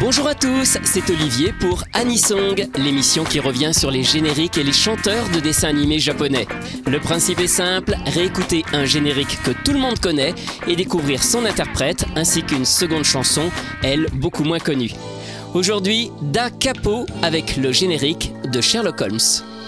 Bonjour à tous, c'est Olivier pour Anisong, l'émission qui revient sur les génériques et les chanteurs de dessins animés japonais. Le principe est simple, réécouter un générique que tout le monde connaît et découvrir son interprète ainsi qu'une seconde chanson, elle beaucoup moins connue. Aujourd'hui, Da Capo avec le générique de Sherlock Holmes.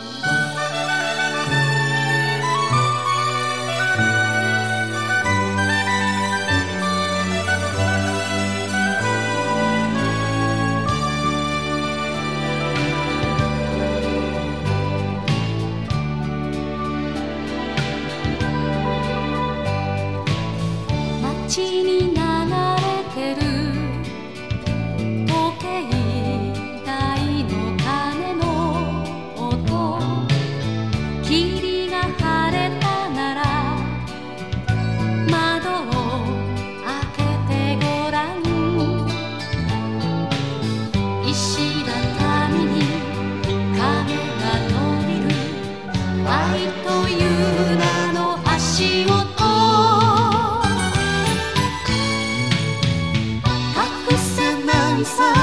sun.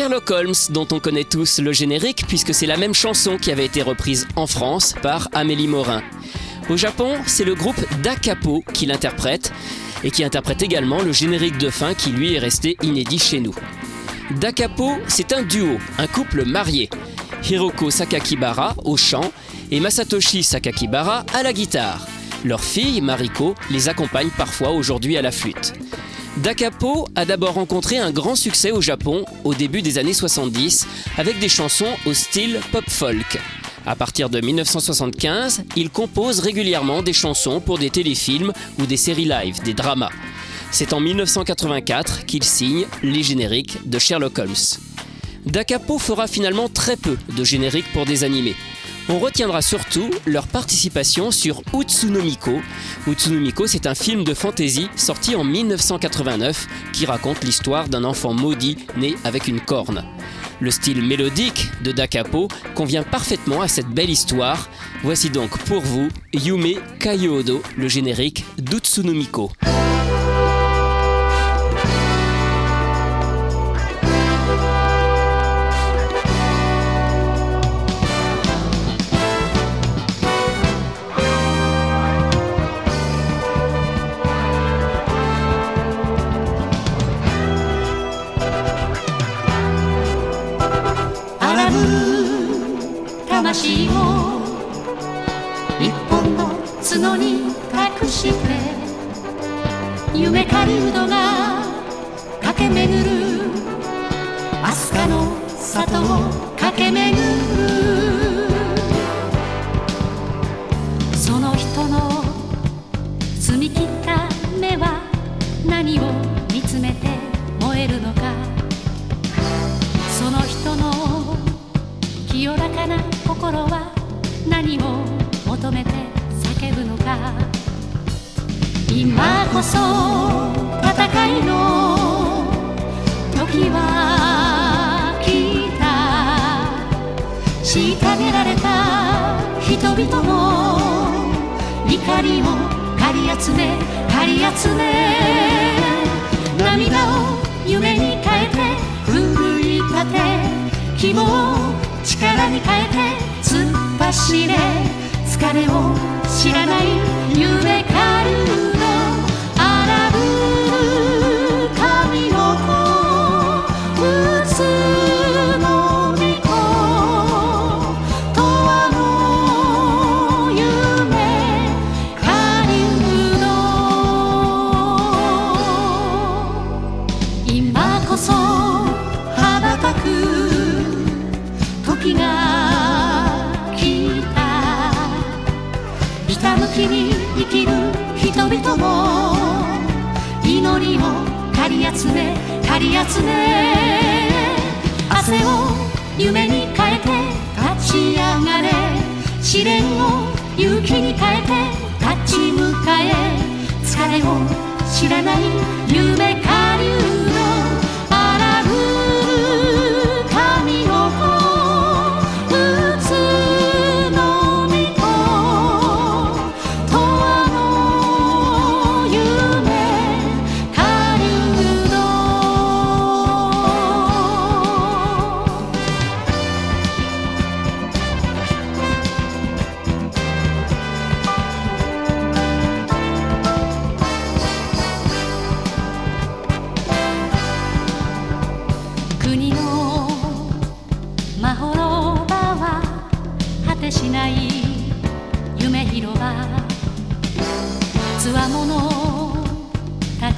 Sherlock Holmes, dont on connaît tous le générique puisque c'est la même chanson qui avait été reprise en France par Amélie Morin. Au Japon, c'est le groupe Da Capo qui l'interprète et qui interprète également le générique de fin qui lui est resté inédit chez nous. Da Capo, c'est un duo, un couple marié. Hiroko Sakakibara au chant et Masatoshi Sakakibara à la guitare. Leur fille, Mariko, les accompagne parfois aujourd'hui à la flûte. Dakapo a d'abord rencontré un grand succès au Japon au début des années 70 avec des chansons au style pop-folk. À partir de 1975, il compose régulièrement des chansons pour des téléfilms ou des séries live, des dramas. C'est en 1984 qu'il signe les génériques de Sherlock Holmes. Dakapo fera finalement très peu de génériques pour des animés. On retiendra surtout leur participation sur Utsunomiko. Utsunomiko, c'est un film de fantasy sorti en 1989 qui raconte l'histoire d'un enfant maudit né avec une corne. Le style mélodique de Dakapo convient parfaitement à cette belle histoire. Voici donc pour vous Yume Kayodo, le générique d'Utsunomiko. 魂を。一本の角に託して。夢狩人が駆け巡る。飛鳥の里を駆け巡る。その人の澄み切った目は何を見つめて燃えるのか。その人の清らかな心は何を求めて叫ぶのか。今こそ戦いの時は来た。虐げられた人々の怒りを狩り集め狩り集め。涙を夢に変えて奮い立て希望を力に突っ走れ。疲れを知らない夢から集め借り集め。汗を夢に変えて立ち上がれ。試練を勇気に変えて立ち向かえ。疲れを知らない夢かりゅう。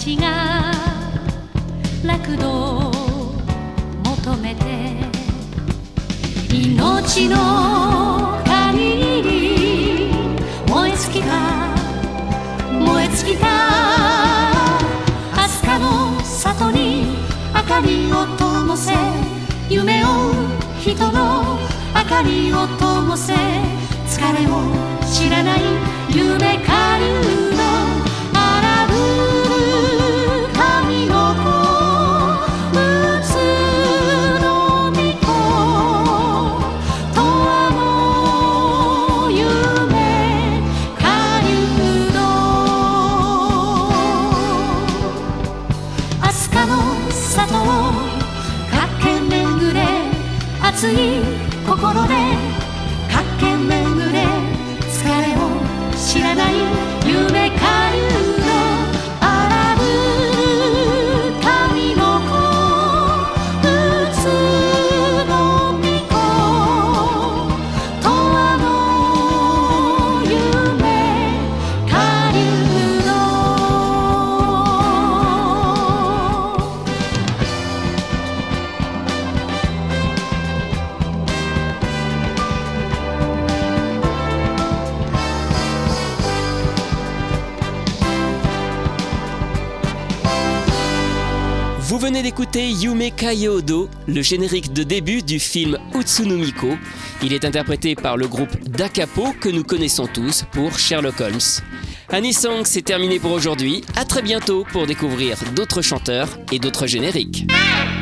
ちが楽土を求めて命の限り燃え尽きた燃え尽きた飛鳥の里に明かりを灯せ夢を人の明かりを灯せ疲れを知らない夢狩る Vous venez d'écouter Yume Kayodo, le générique de début du film Utsunumiko. Il est interprété par le groupe Dakapo que nous connaissons tous pour Sherlock Holmes. Anisong, c'est terminé pour aujourd'hui. À très bientôt pour découvrir d'autres chanteurs et d'autres génériques.「